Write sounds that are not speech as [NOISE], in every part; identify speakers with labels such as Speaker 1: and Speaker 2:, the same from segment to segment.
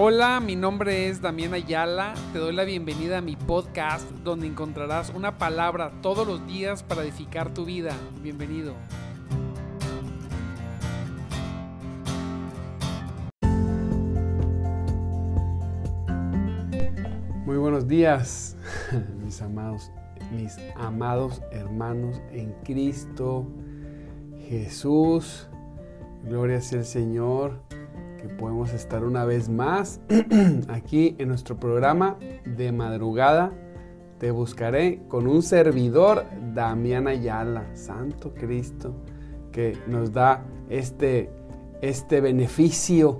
Speaker 1: Hola, mi nombre es Damián Ayala. Te doy la bienvenida a mi podcast donde encontrarás una palabra todos los días para edificar tu vida. Bienvenido.
Speaker 2: Muy buenos días, [LAUGHS] mis amados, mis amados hermanos en Cristo Jesús. Gloria sea el Señor que podemos estar una vez más [CLEARS THROAT] aquí en nuestro programa de madrugada. Te buscaré con un servidor, Damián Ayala, Santo Cristo, que nos da este, este beneficio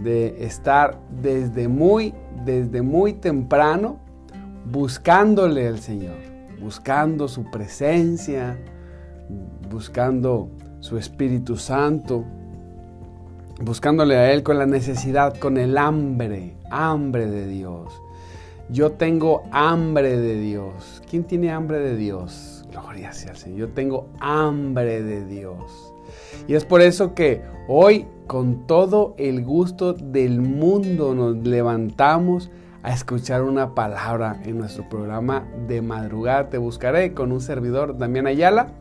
Speaker 2: de estar desde muy, desde muy temprano buscándole al Señor, buscando su presencia, buscando su Espíritu Santo, buscándole a Él con la necesidad, con el hambre, hambre de Dios. Yo tengo hambre de Dios. ¿Quién tiene hambre de Dios? Gloria sea al Señor. Yo tengo hambre de Dios. Y es por eso que hoy, con todo el gusto del mundo, nos levantamos a escuchar una palabra en nuestro programa de madrugada. Te buscaré con un servidor, Damián Ayala.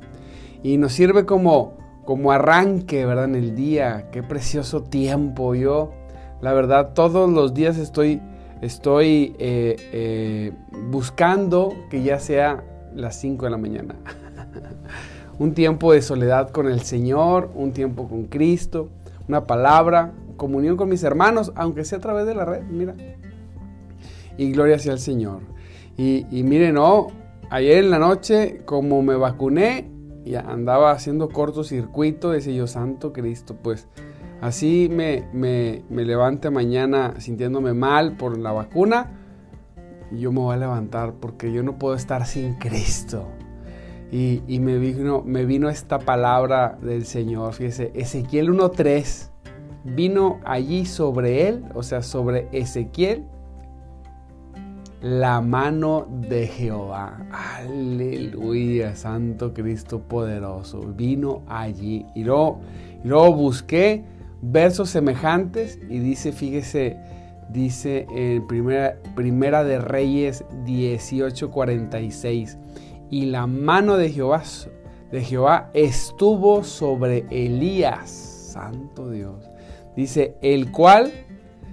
Speaker 2: Y nos sirve como como arranque, ¿verdad? En el día. Qué precioso tiempo. Yo, la verdad, todos los días estoy, estoy eh, eh, buscando que ya sea las 5 de la mañana. [LAUGHS] un tiempo de soledad con el Señor, un tiempo con Cristo, una palabra, comunión con mis hermanos, aunque sea a través de la red, mira. Y gloria sea al Señor. Y, y miren, no, ayer en la noche, como me vacuné, y andaba haciendo cortocircuito, decía yo, Santo Cristo, pues así me, me, me levante mañana sintiéndome mal por la vacuna, y yo me voy a levantar porque yo no puedo estar sin Cristo. Y, y me, vino, me vino esta palabra del Señor, fíjese, Ezequiel 1.3, vino allí sobre él, o sea, sobre Ezequiel, la mano de Jehová. Aleluya, Santo Cristo poderoso. Vino allí. Y luego, busqué versos semejantes y dice, fíjese, dice en primera, primera de Reyes 18:46. Y la mano de Jehová, de Jehová estuvo sobre Elías, Santo Dios. Dice, el cual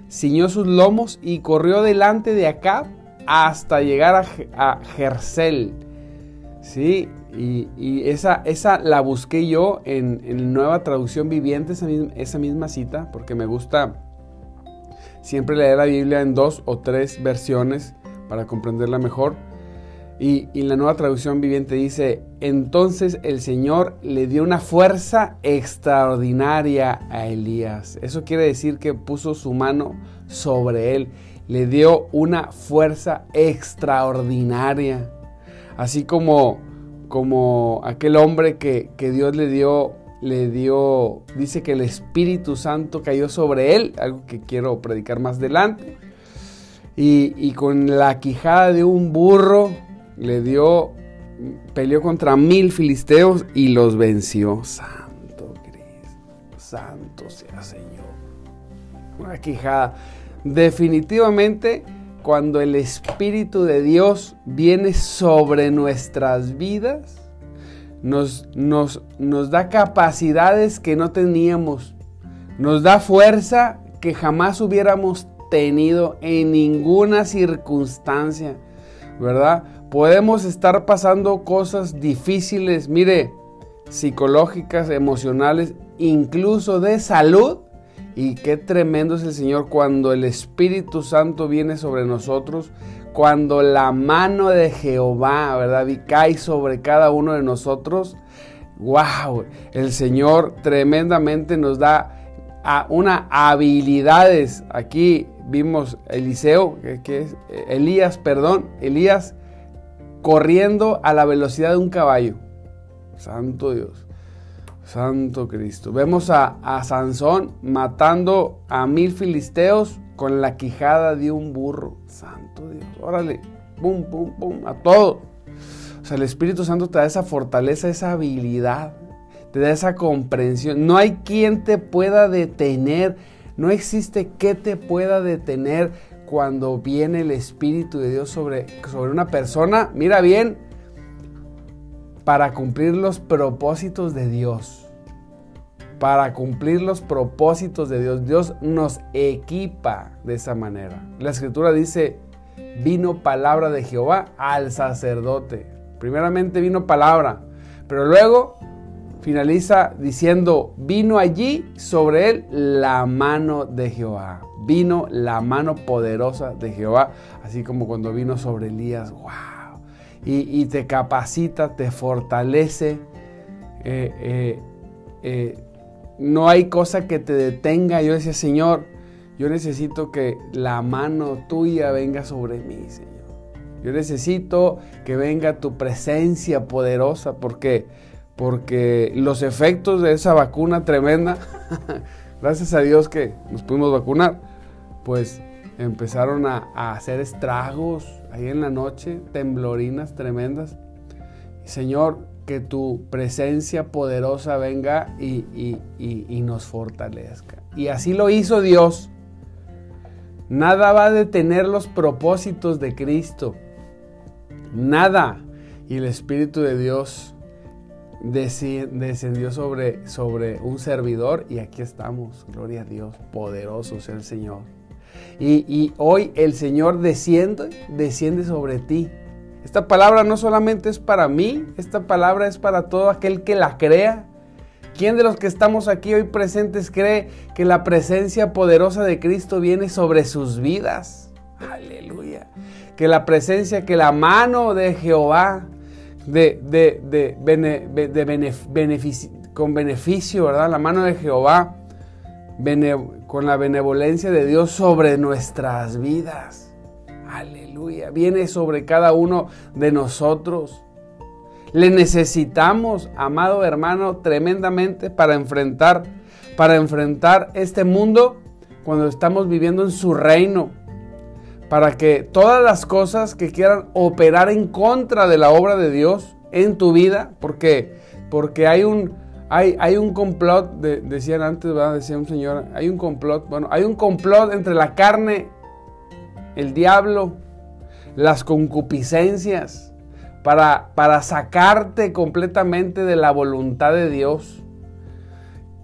Speaker 2: ciñó sus lomos y corrió delante de Acab hasta llegar a, a Jercel. Sí, y, esa, esa, la busqué yo en, en nueva traducción viviente, esa misma, esa misma, cita, porque me gusta siempre leer la Biblia en dos o tres versiones para comprenderla mejor. Y, y la nueva traducción viviente dice, entonces el Señor le dio una fuerza extraordinaria a Elías. Eso quiere decir que puso su mano sobre él le dio una fuerza extraordinaria. Así como, como aquel hombre que, Dios le dio, le dio, dice que el Espíritu Santo cayó sobre él, algo que quiero predicar más adelante. Y, y con la quijada de un burro le dio, peleó contra mil filisteos y los venció. Santo Cristo, santo sea Señor. Una quijada definitivamente cuando el Espíritu de Dios viene sobre nuestras vidas, nos, da capacidades que no teníamos, nos da fuerza que jamás hubiéramos tenido en ninguna circunstancia, ¿verdad? Podemos estar pasando cosas difíciles, mire, psicológicas, emocionales, incluso de salud, y qué tremendo es el Señor cuando el Espíritu Santo viene sobre nosotros, cuando la mano de Jehová, ¿verdad? cae sobre cada uno de nosotros. ¡Wow! El Señor tremendamente nos da una habilidades. Aquí vimos Eliseo, que es Elías, perdón, Elías corriendo a la velocidad de un caballo. Santo Dios. Santo Cristo. Vemos a, Sansón matando a mil filisteos con la quijada de un burro. Santo Dios. Órale. Pum, pum, pum. A todo. O sea, el Espíritu Santo te da esa fortaleza, esa habilidad. Te da esa comprensión. No hay quien te pueda detener. No existe que te pueda detener cuando viene el Espíritu de Dios sobre, sobre una persona. Mira bien, para cumplir los propósitos de Dios. Para cumplir los propósitos de Dios. Dios nos equipa de esa manera. La escritura dice, vino palabra de Jehová al sacerdote. Primeramente vino palabra, pero luego finaliza diciendo, vino allí sobre él la mano de Jehová. Vino la mano poderosa de Jehová, así como cuando vino sobre Elías. ¡Wow! Y, te capacita, te fortalece. Eh, eh, eh, no hay cosa que te detenga. Yo decía, Señor, yo necesito que la mano tuya venga sobre mí, Señor. Yo necesito que venga tu presencia poderosa porque porque los efectos de esa vacuna tremenda, [LAUGHS] gracias a Dios que nos pudimos vacunar, pues empezaron a, hacer estragos ahí en la noche, temblorinas tremendas. Señor, que tu presencia poderosa venga y, y nos fortalezca. Y así lo hizo Dios. Nada va a detener los propósitos de Cristo. Nada. Y el Espíritu de Dios descendió sobre, sobre un servidor y aquí estamos, gloria a Dios, poderoso sea el Señor. Y, hoy el Señor desciende, desciende sobre ti. Esta palabra no solamente es para mí, esta palabra es para todo aquel que la crea. ¿Quién de los que estamos aquí hoy presentes cree que la presencia poderosa de Cristo viene sobre sus vidas? Aleluya. Que la presencia, que la mano de Jehová con beneficio, ¿verdad? La mano de Jehová, con la benevolencia de Dios sobre nuestras vidas. Aleluya. Viene sobre cada uno de nosotros. Le necesitamos, amado hermano, tremendamente para enfrentar, para enfrentar este mundo cuando estamos viviendo en su reino para que todas las cosas que quieran operar en contra de la obra de Dios en tu vida, porque, porque hay un, hay, un complot, decían antes, decía un señor, hay un complot, bueno, hay un complot entre la carne, el diablo, las concupiscencias, para, para sacarte completamente de la voluntad de Dios.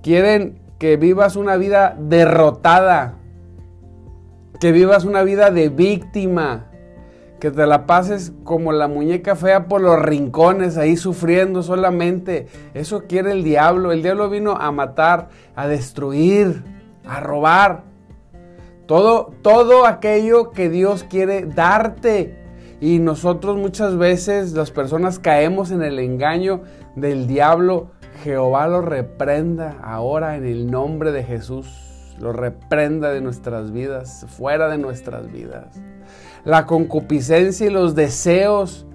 Speaker 2: Quieren que vivas una vida derrotada, que vivas una vida de víctima, que te la pases como la muñeca fea por los rincones, ahí sufriendo solamente. Eso quiere el diablo. El diablo vino a matar, a destruir, a robar. Todo, todo aquello que Dios quiere darte. Y nosotros muchas veces, las personas caemos en el engaño del diablo. Jehová lo reprenda ahora en el nombre de Jesús lo reprenda de nuestras vidas, fuera de nuestras vidas. La concupiscencia y los deseos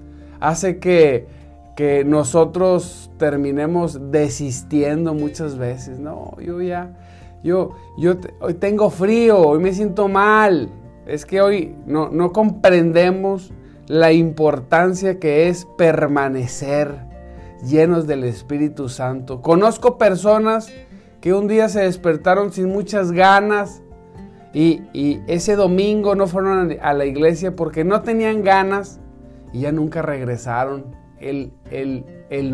Speaker 2: hace que, que nosotros terminemos desistiendo muchas veces. No, yo ya, yo, yo hoy tengo frío, hoy me siento mal. Es que hoy no, no comprendemos la importancia que es permanecer llenos del Espíritu Santo. Conozco personas que un día se despertaron sin muchas ganas y, ese domingo no fueron a la iglesia porque no tenían ganas y ya nunca regresaron. El,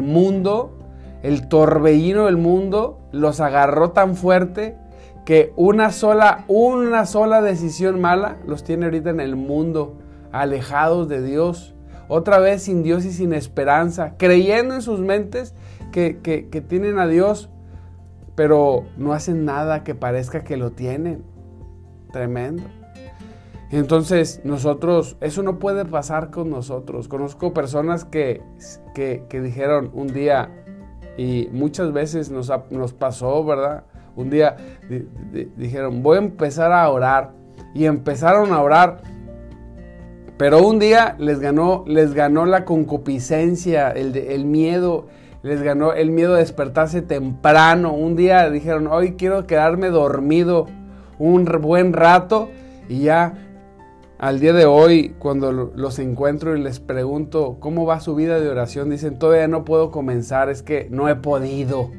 Speaker 2: mundo, el torbellino del mundo los agarró tan fuerte que una sola, una sola decisión mala los tiene ahorita en el mundo, alejados de Dios, otra vez sin Dios y sin esperanza, creyendo en sus mentes que, que tienen a Dios, pero no hacen nada que parezca que lo tienen. Tremendo. Entonces, nosotros, eso no puede pasar con nosotros. Conozco personas que, que, dijeron un día, y muchas veces nos, nos pasó, ¿verdad? Un día dijeron, voy a empezar a orar. Y empezaron a orar. Pero un día les ganó, les ganó la concupiscencia, el, el miedo, les ganó el miedo a despertarse temprano. Un día dijeron, hoy quiero quedarme dormido un buen rato y ya al día de hoy, cuando los encuentro y les pregunto cómo va su vida de oración, dicen, todavía no puedo comenzar, es que no he podido.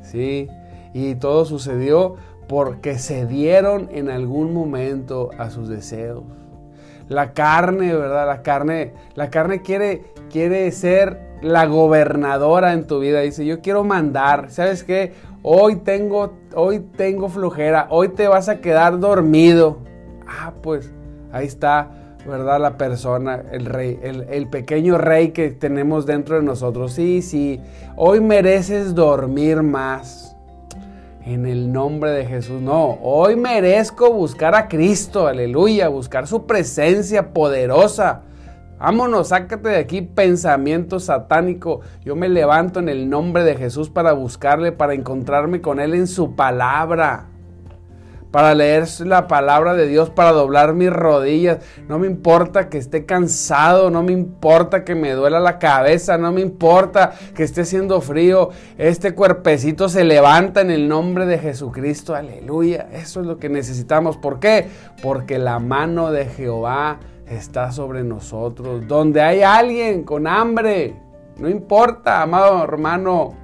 Speaker 2: ¿Sí? Y todo sucedió porque se dieron en algún momento a sus deseos. La carne, ¿verdad? La carne, la carne quiere, quiere ser la gobernadora en tu vida. Dice, yo quiero mandar. ¿Sabes qué? Hoy tengo, hoy tengo flojera. Hoy te vas a quedar dormido. Ah, pues ahí está, ¿verdad? La persona, el rey, el, el pequeño rey que tenemos dentro de nosotros. Sí, sí. Hoy mereces dormir más en el nombre de Jesús. No, hoy merezco buscar a Cristo, aleluya, buscar su presencia poderosa. Vámonos, sácate de aquí pensamiento satánico. Yo me levanto en el nombre de Jesús para buscarle, para encontrarme con Él en su palabra para leer la palabra de Dios, para doblar mis rodillas. No me importa que esté cansado, no me importa que me duela la cabeza, no me importa que esté haciendo frío. Este cuerpecito se levanta en el nombre de Jesucristo. Aleluya. Eso es lo que necesitamos. ¿Por qué? Porque la mano de Jehová está sobre nosotros. Donde hay alguien con hambre, no importa, amado hermano,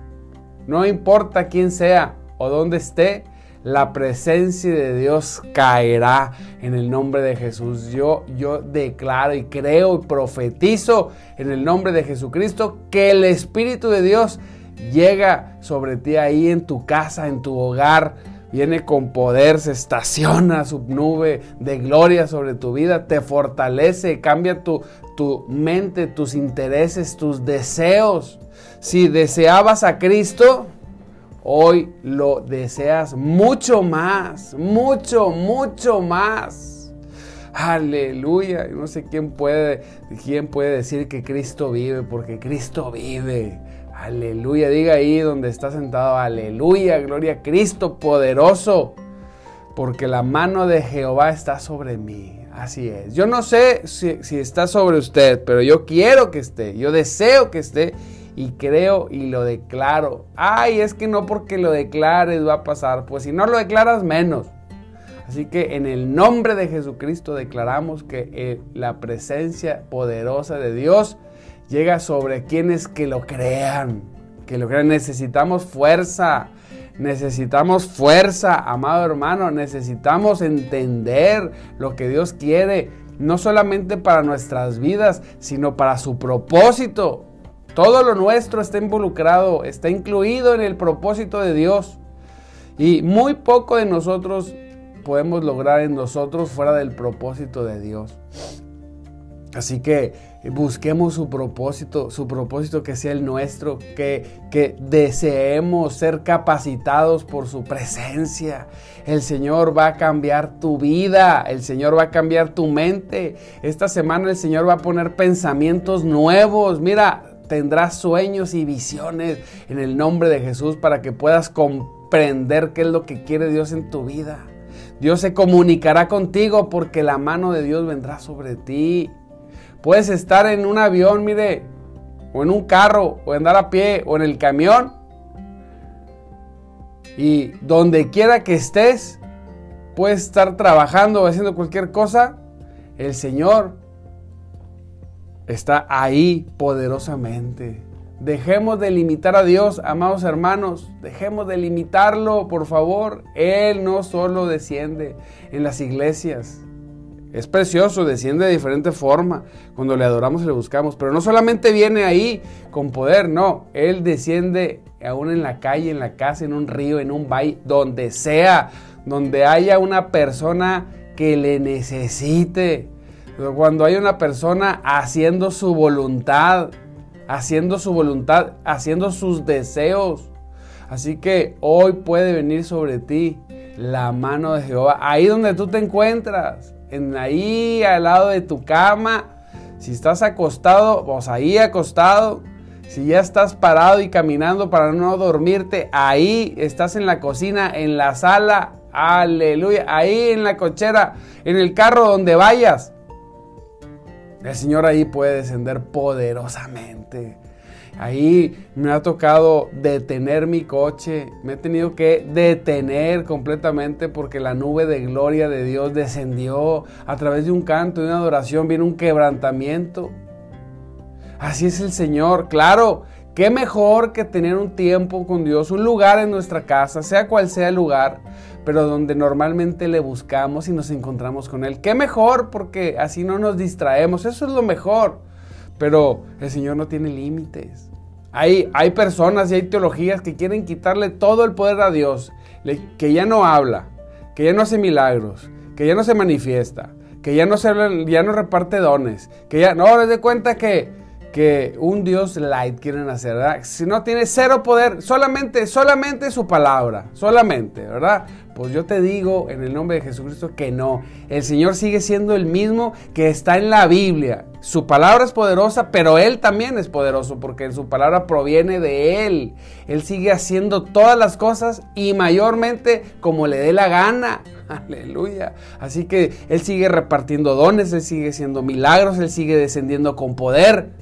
Speaker 2: no importa quién sea o dónde esté, la presencia de Dios caerá en el nombre de Jesús. Yo, yo declaro y creo y profetizo en el nombre de Jesucristo que el Espíritu de Dios llega sobre ti ahí en tu casa, en tu hogar. Viene con poder, se estaciona su nube de gloria sobre tu vida, te fortalece, cambia tu, tu mente, tus intereses, tus deseos. Si deseabas a Cristo, Hoy lo deseas mucho más, mucho, mucho más. Aleluya. No sé quién puede, quién puede decir que Cristo vive, porque Cristo vive. Aleluya. Diga ahí donde está sentado. Aleluya. Gloria a Cristo poderoso. Porque la mano de Jehová está sobre mí. Así es. Yo no sé si, está sobre usted, pero yo quiero que esté. Yo deseo que esté y creo y lo declaro. Ay, es que no porque lo declares va a pasar. Pues si no lo declaras, menos. Así que en el nombre de Jesucristo declaramos que eh, la presencia poderosa de Dios llega sobre quienes que lo crean. Que lo crean. Necesitamos fuerza. Necesitamos fuerza, amado hermano. Necesitamos entender lo que Dios quiere. No solamente para nuestras vidas, sino para su propósito. Todo lo nuestro está involucrado, está incluido en el propósito de Dios. Y muy poco de nosotros podemos lograr en nosotros fuera del propósito de Dios. Así que busquemos su propósito, su propósito que sea el nuestro, que, que deseemos ser capacitados por su presencia. El Señor va a cambiar tu vida, el Señor va a cambiar tu mente. Esta semana el Señor va a poner pensamientos nuevos. Mira, tendrás sueños y visiones en el nombre de Jesús para que puedas comprender qué es lo que quiere Dios en tu vida. Dios se comunicará contigo porque la mano de Dios vendrá sobre ti. Puedes estar en un avión, mire, o en un carro, o andar a pie, o en el camión. Y donde quiera que estés, puedes estar trabajando o haciendo cualquier cosa. El Señor está ahí poderosamente. Dejemos de limitar a Dios, amados hermanos. Dejemos de limitarlo, por favor. Él no solo desciende en las iglesias. Es precioso, desciende de diferente forma cuando le adoramos y le buscamos. Pero no solamente viene ahí con poder, no. Él desciende aún en la calle, en la casa, en un río, en un valle, donde sea, donde haya una persona que le necesite cuando hay una persona haciendo su voluntad, haciendo su voluntad, haciendo sus deseos. Así que hoy puede venir sobre ti la mano de Jehová. Ahí donde tú te encuentras, en ahí al lado de tu cama. Si estás acostado, pues ahí acostado. Si ya estás parado y caminando para no dormirte, ahí estás en la cocina, en la sala, aleluya, ahí en la cochera, en el carro donde vayas. El Señor ahí puede descender poderosamente. Ahí me ha tocado detener mi coche, me he tenido que detener completamente porque la nube de gloria de Dios descendió a través de un canto, de una adoración, viene un quebrantamiento. Así es el Señor, claro ¿Qué mejor que tener un tiempo con Dios, un lugar en nuestra casa, sea cual sea el lugar, pero donde normalmente le buscamos y nos encontramos con Él? ¿Qué mejor? Porque así no nos distraemos, eso es lo mejor. Pero el Señor no tiene límites. Hay, hay personas y hay teologías que quieren quitarle todo el poder a Dios, que ya no habla, que ya no hace milagros, que ya no se manifiesta, que ya no, se, ya no reparte dones, que ya no, les de cuenta que que un Dios light quieren hacer, ¿verdad? Si no tiene cero poder, solamente, solamente su palabra, solamente, ¿verdad? Pues yo te digo en el nombre de Jesucristo que no. El Señor sigue siendo el mismo que está en la Biblia. Su palabra es poderosa, pero Él también es poderoso porque su palabra proviene de Él. Él sigue haciendo todas las cosas y mayormente como le dé la gana. [LAUGHS] Aleluya. Así que Él sigue repartiendo dones, Él sigue haciendo milagros, Él sigue descendiendo con poder.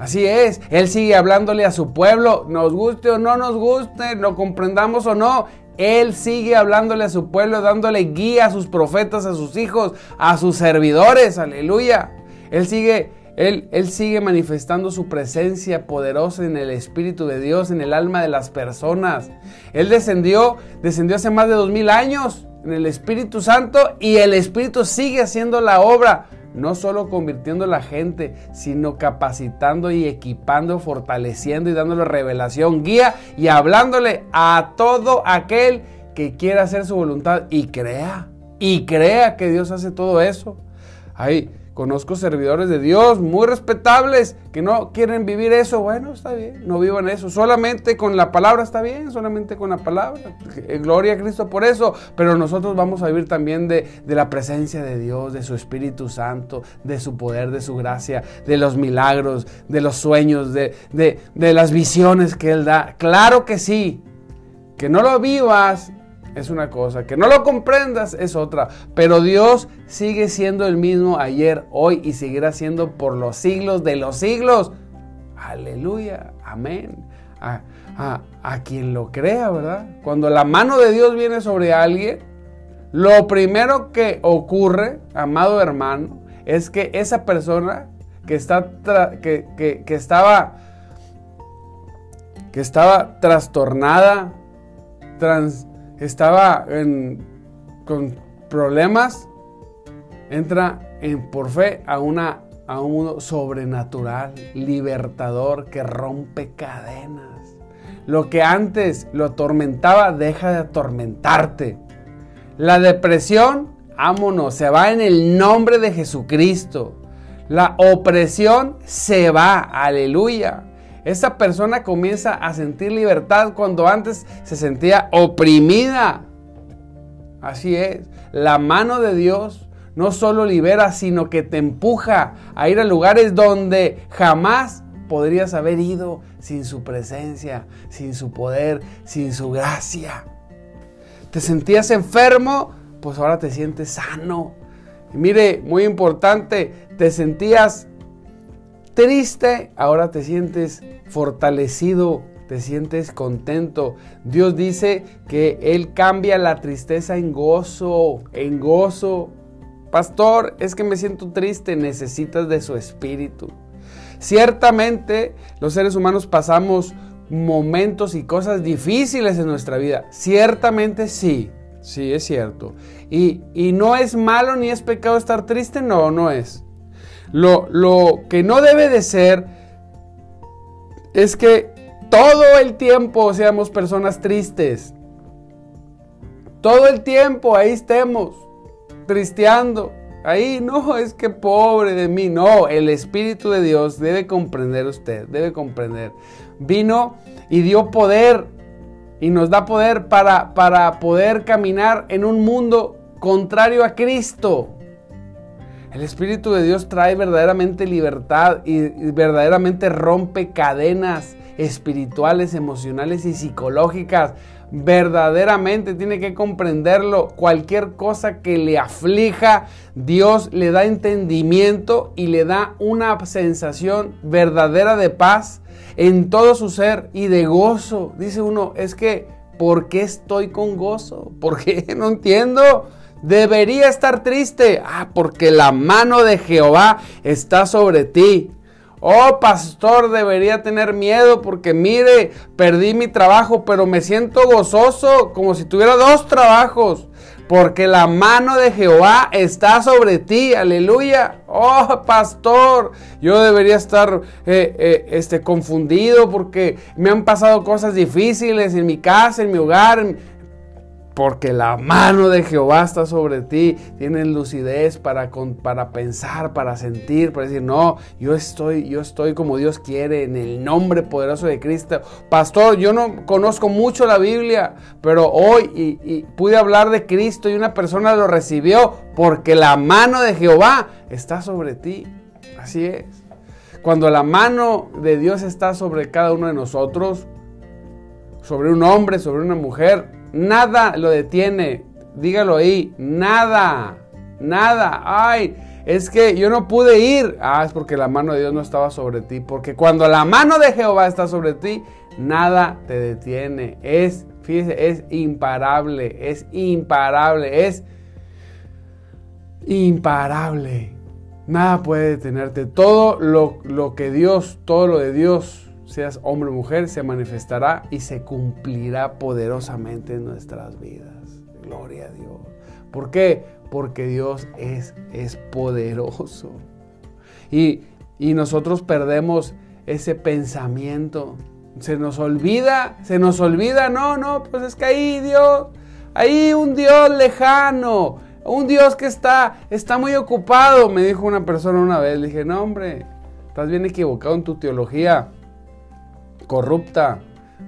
Speaker 2: Así es, Él sigue hablándole a su pueblo, nos guste o no nos guste, lo comprendamos o no. Él sigue hablándole a su pueblo, dándole guía a sus profetas, a sus hijos, a sus servidores, aleluya. Él sigue, él, él sigue manifestando su presencia poderosa en el Espíritu de Dios, en el alma de las personas. Él descendió, descendió hace más de dos mil años en el Espíritu Santo y el Espíritu sigue haciendo la obra no solo convirtiendo a la gente, sino capacitando y equipando, fortaleciendo y dándole revelación, guía y hablándole a todo aquel que quiera hacer su voluntad y crea, y crea que Dios hace todo eso. Ahí Conozco servidores de Dios muy respetables que no quieren vivir eso. Bueno, está bien, no vivan eso. Solamente con la palabra está bien, solamente con la palabra. Eh, gloria a Cristo por eso. Pero nosotros vamos a vivir también de, la presencia de Dios, de su Espíritu Santo, de su poder, de su gracia, de los milagros, de los sueños, de, de las visiones que Él da. Claro que sí. Que no lo vivas es una cosa, que no lo comprendas es otra, pero Dios sigue siendo el mismo ayer, hoy y seguirá siendo por los siglos de los siglos. Aleluya, amén. A, a quien lo crea, ¿verdad? Cuando la mano de Dios viene sobre alguien, lo primero que ocurre, amado hermano, es que esa persona que, está que, que, que, estaba que estaba trastornada, estaba con problemas, entra en, por fe a, una, a un mundo sobrenatural, libertador, que rompe cadenas. Lo que antes lo atormentaba deja de atormentarte. La depresión, ámonos, se va en el nombre de Jesucristo. La opresión se va, aleluya. Esa persona comienza a sentir libertad cuando antes se sentía oprimida. Así es, la mano de Dios no solo libera, sino que te empuja a ir a lugares donde jamás podrías haber ido sin su presencia, sin su poder, sin su gracia. ¿Te sentías enfermo? Pues ahora te sientes sano. Mire, muy importante, te sentías triste, ahora te sientes fortalecido, te sientes contento. Dios dice que Él cambia la tristeza en gozo, en gozo. Pastor, es que me siento triste, necesitas de su espíritu. Ciertamente los seres humanos pasamos momentos y cosas difíciles en nuestra vida. Ciertamente sí, sí es cierto. Y, y no es malo ni es pecado estar triste, no, no es. Lo, que no debe de ser es que todo el tiempo seamos personas tristes. Todo el tiempo ahí estemos, tristeando. Ahí no, es que pobre de mí. No, el Espíritu de Dios debe comprender usted, debe comprender. Vino y dio poder y nos da poder para, para poder caminar en un mundo contrario a Cristo. El Espíritu de Dios trae verdaderamente libertad y verdaderamente rompe cadenas espirituales, emocionales y psicológicas. Verdaderamente tiene que comprenderlo. Cualquier cosa que le aflija, Dios le da entendimiento y le da una sensación verdadera de paz en todo su ser y de gozo. Dice uno, es que, ¿por qué estoy con gozo? ¿Por qué? [LAUGHS] No entiendo. Debería estar triste. Ah, porque la mano de Jehová está sobre ti. Oh, pastor, debería tener miedo porque mire, perdí mi trabajo, pero me siento gozoso como si tuviera dos trabajos. Porque la mano de Jehová está sobre ti, aleluya. Oh, pastor, yo debería estar eh, eh, este, confundido porque me han pasado cosas difíciles en mi casa, en mi hogar porque la mano de Jehová está sobre ti. Tienes lucidez para, para pensar, para sentir, para decir, no, yo estoy, yo estoy como Dios quiere, en el nombre poderoso de Cristo. Pastor, yo no conozco mucho la Biblia, pero hoy pude hablar de Cristo y una persona lo recibió porque la mano de Jehová está sobre ti. Así es. Cuando la mano de Dios está sobre cada uno de nosotros, sobre un hombre, sobre una mujer, Nada lo detiene. Dígalo ahí. Nada. Nada. Ay, es que yo no pude ir. Ah, es porque la mano de Dios no estaba sobre ti. Porque cuando la mano de Jehová está sobre ti, nada te detiene. Es, fíjese, es imparable. Es imparable. Es imparable. Nada puede detenerte. Todo lo, lo que Dios, todo lo de Dios seas hombre o mujer, se manifestará y se cumplirá poderosamente en nuestras vidas. Gloria a Dios. ¿Por qué? Porque Dios es, es poderoso. Y, y nosotros perdemos ese pensamiento. Se nos olvida, se nos olvida, no, no, pues es que ahí Dios, ahí un Dios lejano, un Dios que está, está muy ocupado, me dijo una persona una vez. Le dije, no, hombre, estás bien equivocado en tu teología corrupta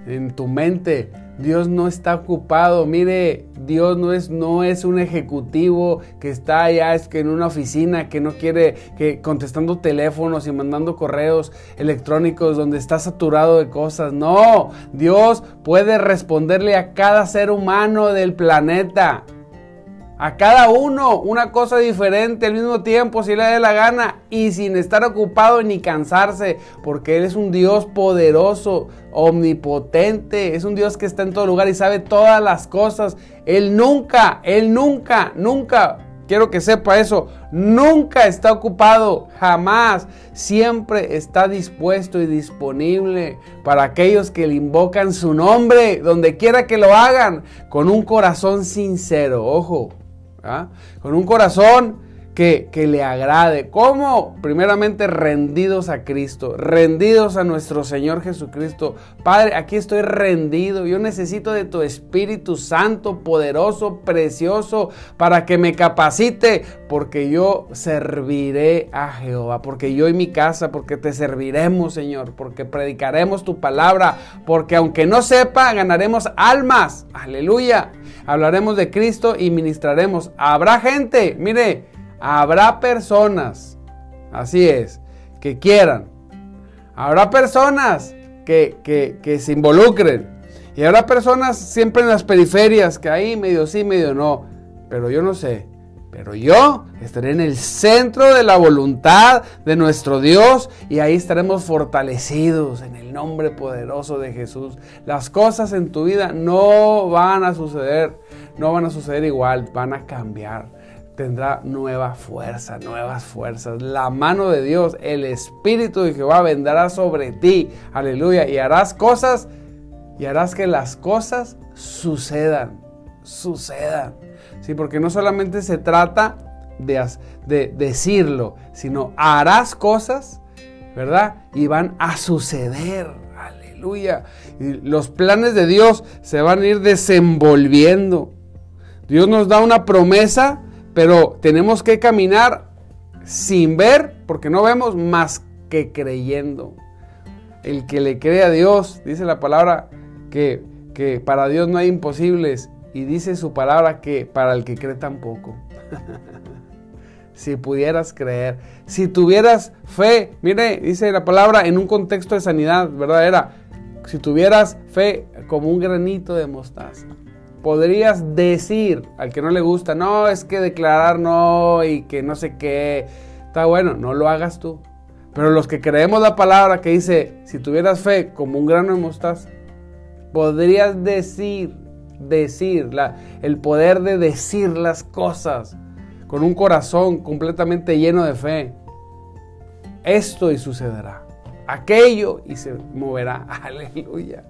Speaker 2: en tu mente. Dios no está ocupado. Mire, Dios no es, no es un ejecutivo que está allá es que en una oficina que no quiere que contestando teléfonos y mandando correos electrónicos donde está saturado de cosas. No, Dios puede responderle a cada ser humano del planeta. A cada uno una cosa diferente al mismo tiempo, si le da la gana, y sin estar ocupado ni cansarse, porque Él es un Dios poderoso, omnipotente, es un Dios que está en todo lugar y sabe todas las cosas. Él nunca, Él nunca, nunca, quiero que sepa eso, nunca está ocupado, jamás, siempre está dispuesto y disponible para aquellos que le invocan su nombre, donde quiera que lo hagan, con un corazón sincero, ojo. ¿Ah? con un corazón que, le agrade. ¿Cómo? Primeramente rendidos a Cristo, rendidos a nuestro Señor Jesucristo. Padre, aquí estoy rendido. Yo necesito de tu Espíritu Santo, poderoso, precioso, para que me capacite, porque yo serviré a Jehová, porque yo y mi casa, porque te serviremos, Señor, porque predicaremos tu palabra, porque aunque no sepa, ganaremos almas. Aleluya. Hablaremos de Cristo y ministraremos. Habrá gente, mire, habrá personas, así es, que quieran. Habrá personas que, que, se involucren. Y habrá personas siempre en las periferias que ahí medio sí, medio no. Pero yo no sé. Pero yo estaré en el centro de la voluntad de nuestro Dios y ahí estaremos fortalecidos en el nombre poderoso de Jesús. Las cosas en tu vida no van a suceder, no van a suceder igual, van a cambiar. Tendrá nueva fuerza, nuevas fuerzas. La mano de Dios, el Espíritu de Jehová vendrá sobre ti. Aleluya. Y harás cosas y harás que las cosas sucedan, sucedan. ¿sí? Porque no solamente se trata de, de decirlo, sino harás cosas, ¿verdad? Y van a suceder. Aleluya. Y los planes de Dios se van a ir desenvolviendo. Dios nos da una promesa, pero tenemos que caminar sin ver, porque no vemos más que creyendo. El que le cree a Dios, dice la palabra, que, que para Dios no hay imposibles y dice su palabra que para el que cree tampoco. [LAUGHS] si pudieras creer, si tuvieras fe, mire, dice la palabra en un contexto de sanidad, ¿verdad? Era, si tuvieras fe como un granito de mostaza, podrías decir al que no le gusta, no, es que declarar no y que no sé qué, está bueno, no lo hagas tú. Pero los que creemos la palabra que dice, si tuvieras fe como un grano de mostaza, podrías decir decir, el poder de decir las cosas con un corazón completamente lleno de fe. Esto y sucederá. aquello y se moverá. [LAUGHS] Aleluya.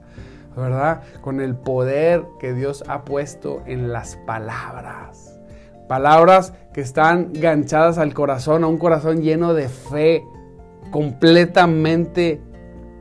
Speaker 2: ¿Verdad? Con el poder que Dios ha puesto en las palabras. Palabras que están ganchadas al corazón, a un corazón lleno de fe, completamente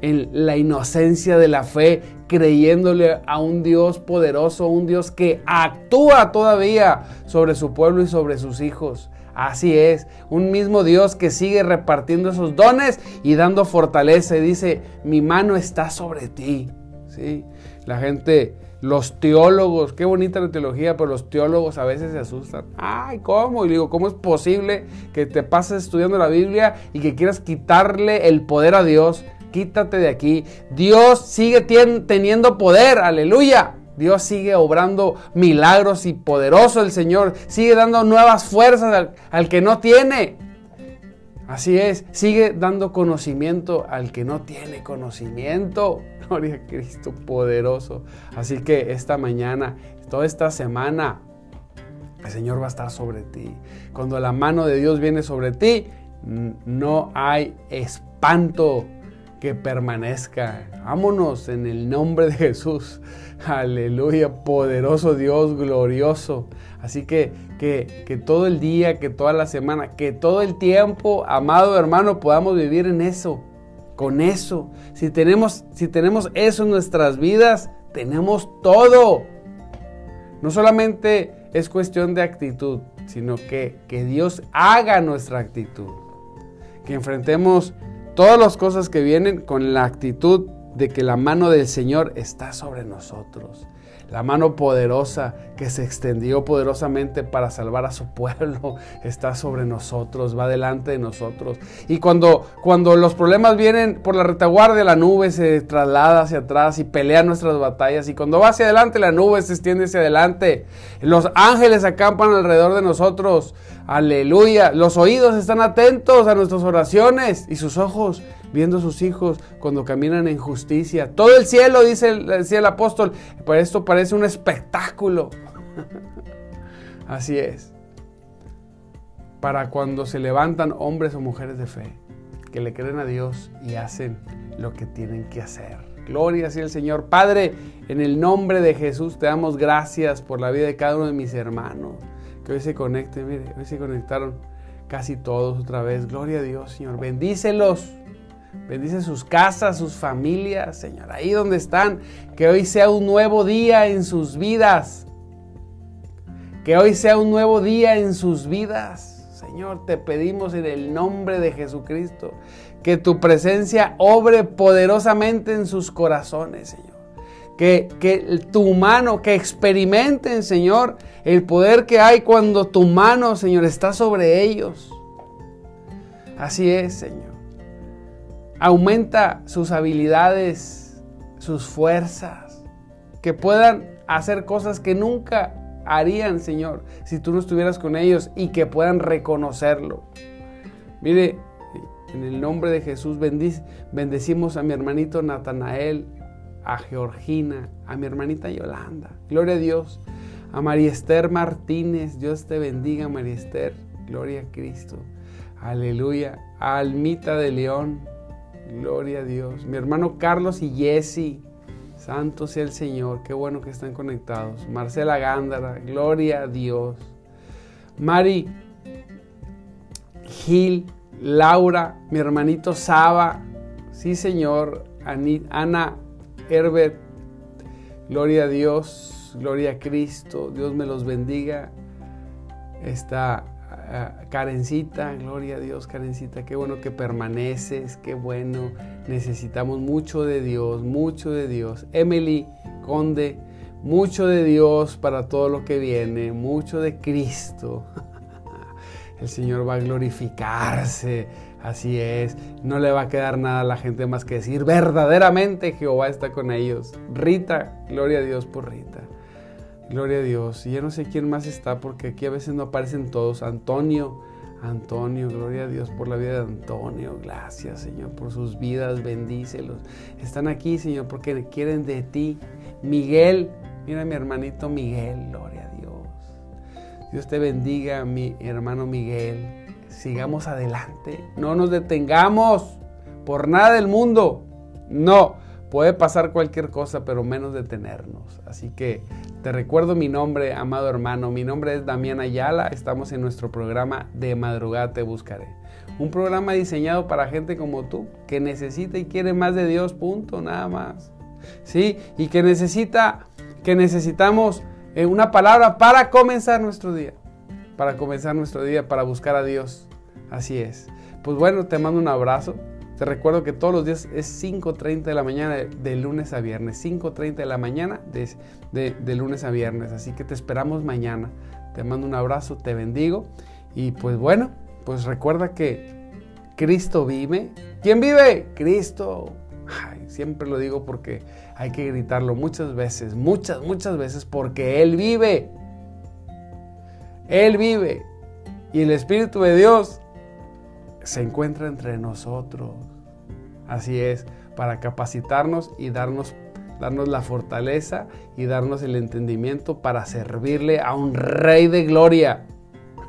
Speaker 2: en la inocencia de la fe, creyéndole a un Dios poderoso, un Dios que actúa todavía sobre su pueblo y sobre sus hijos. Así es, un mismo Dios que sigue repartiendo esos dones y dando fortaleza y dice, mi mano está sobre ti. ¿Sí? La gente, los teólogos, qué bonita la teología, pero los teólogos a veces se asustan. Ay, ¿cómo? Y digo, ¿cómo es posible que te pases estudiando la Biblia y que quieras quitarle el poder a Dios? Quítate de aquí. Dios sigue teniendo poder, aleluya. Dios sigue obrando milagros y poderoso el Señor. Sigue dando nuevas fuerzas al, que no tiene. Así es, sigue dando conocimiento al que no tiene conocimiento. Gloria a Cristo poderoso. Así que esta mañana, toda esta semana, el Señor va a estar sobre ti. Cuando la mano de Dios viene sobre ti, no hay espanto que permanezca. Vámonos en el nombre de Jesús. Aleluya, poderoso Dios, glorioso. Así que, que, que, todo el día, que toda la semana, que todo el tiempo, amado hermano, podamos vivir en eso, con eso. Si tenemos, si tenemos eso en nuestras vidas, tenemos todo. No solamente es cuestión de actitud, sino que, que Dios haga nuestra actitud. Que enfrentemos todas las cosas que vienen con la actitud de que la mano del Señor está sobre nosotros. La mano poderosa que se extendió poderosamente para salvar a su pueblo [LAUGHS] está sobre nosotros, va delante de nosotros. Y cuando, cuando los problemas vienen por la retaguardia, la nube se traslada hacia atrás y pelea nuestras batallas. Y cuando va hacia adelante, la nube se extiende hacia adelante. Los ángeles acampan alrededor de nosotros. Aleluya. Los oídos están atentos a nuestras oraciones y sus ojos viendo a sus hijos cuando caminan en justicia. Todo el cielo, dice, decía el apóstol, por esto parece un espectáculo. [LAUGHS] Así es. Para cuando se levantan hombres o mujeres de fe, que le creen a Dios y hacen lo que tienen que hacer. Gloria sea el Señor. Padre, en el nombre de Jesús te damos gracias por la vida de cada uno de mis hermanos. Que hoy se conecten, mire, hoy se conectaron casi todos otra vez. Gloria a Dios, Señor. Bendícelos. Bendice sus casas, sus familias, Señor, ahí donde están. Que hoy sea un nuevo día en sus vidas. Que hoy sea un nuevo día en sus vidas. Señor, te pedimos en el nombre de Jesucristo que tu presencia obre poderosamente en sus corazones, Señor. Que, que, tu mano, que experimenten, Señor, el poder que hay cuando tu mano, Señor, está sobre ellos. Así es, Señor. Aumenta sus habilidades, sus fuerzas, que puedan hacer cosas que nunca harían, Señor, si tú no estuvieras con ellos y que puedan reconocerlo. Mire, en el nombre de Jesús bendecimos a mi hermanito Natanael, a Georgina, a mi hermanita Yolanda. Gloria a Dios. A María Esther Martínez, Dios te bendiga, María Esther. Gloria a Cristo. Aleluya. A Almita de León, Gloria a Dios. Mi hermano Carlos y Jesse. Santo sea el Señor. Qué bueno que están conectados. Marcela Gándara. Gloria a Dios. Mari Gil. Laura. Mi hermanito Saba. Sí, Señor. Ana Herbert. Gloria a Dios. Gloria a Cristo. Dios me los bendiga. Está Karencita, gloria a Dios, Karencita, qué bueno que permaneces, qué bueno, necesitamos mucho de Dios, mucho de Dios. Emily Conde, mucho de Dios para todo lo que viene, mucho de Cristo. [LAUGHS] El Señor va a glorificarse, así es, no le va a quedar nada a la gente más que decir, verdaderamente Jehová está con ellos. Rita, gloria a Dios por Rita. Gloria a Dios. Y ya no sé quién más está porque aquí a veces no aparecen todos. Antonio, Antonio, gloria a Dios por la vida de Antonio. Gracias, Señor, por sus vidas. Bendícelos. Están aquí, Señor, porque quieren de ti. Miguel, mira mi hermanito Miguel, gloria a Dios. Dios te bendiga, mi hermano Miguel. Sigamos adelante. No nos detengamos. por nada del mundo. No, puede pasar cualquier cosa, pero menos detenernos. Así que te recuerdo mi nombre, amado hermano. Mi nombre es Damián Ayala. Estamos en nuestro programa De Madrugada Te Buscaré. Un programa diseñado para gente como tú, que necesita y quiere más de Dios, punto, nada más. ¿Sí? Y que necesita, que necesitamos eh, una palabra para comenzar nuestro día. Para comenzar nuestro día, para buscar a Dios. Así es. Pues bueno, te mando un abrazo. Te recuerdo que todos los días es 5.30 de la mañana de, lunes a viernes. 5.30 de la mañana de, de lunes a viernes. Así que te esperamos mañana. Te mando un abrazo, te bendigo. Y pues bueno, pues recuerda que Cristo vive. ¿Quién vive? Cristo. siempre lo digo porque hay que gritarlo muchas veces, muchas, muchas veces, porque Él vive. Él vive. Y el Espíritu de Dios se encuentra entre nosotros. Así es, para capacitarnos y darnos, darnos la fortaleza y darnos el entendimiento para servirle a un Rey de Gloria.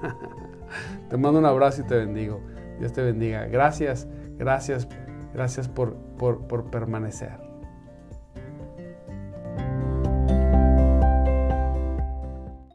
Speaker 2: [LAUGHS] te mando un abrazo y te bendigo. Dios te bendiga. Gracias, gracias, gracias por, por, por permanecer.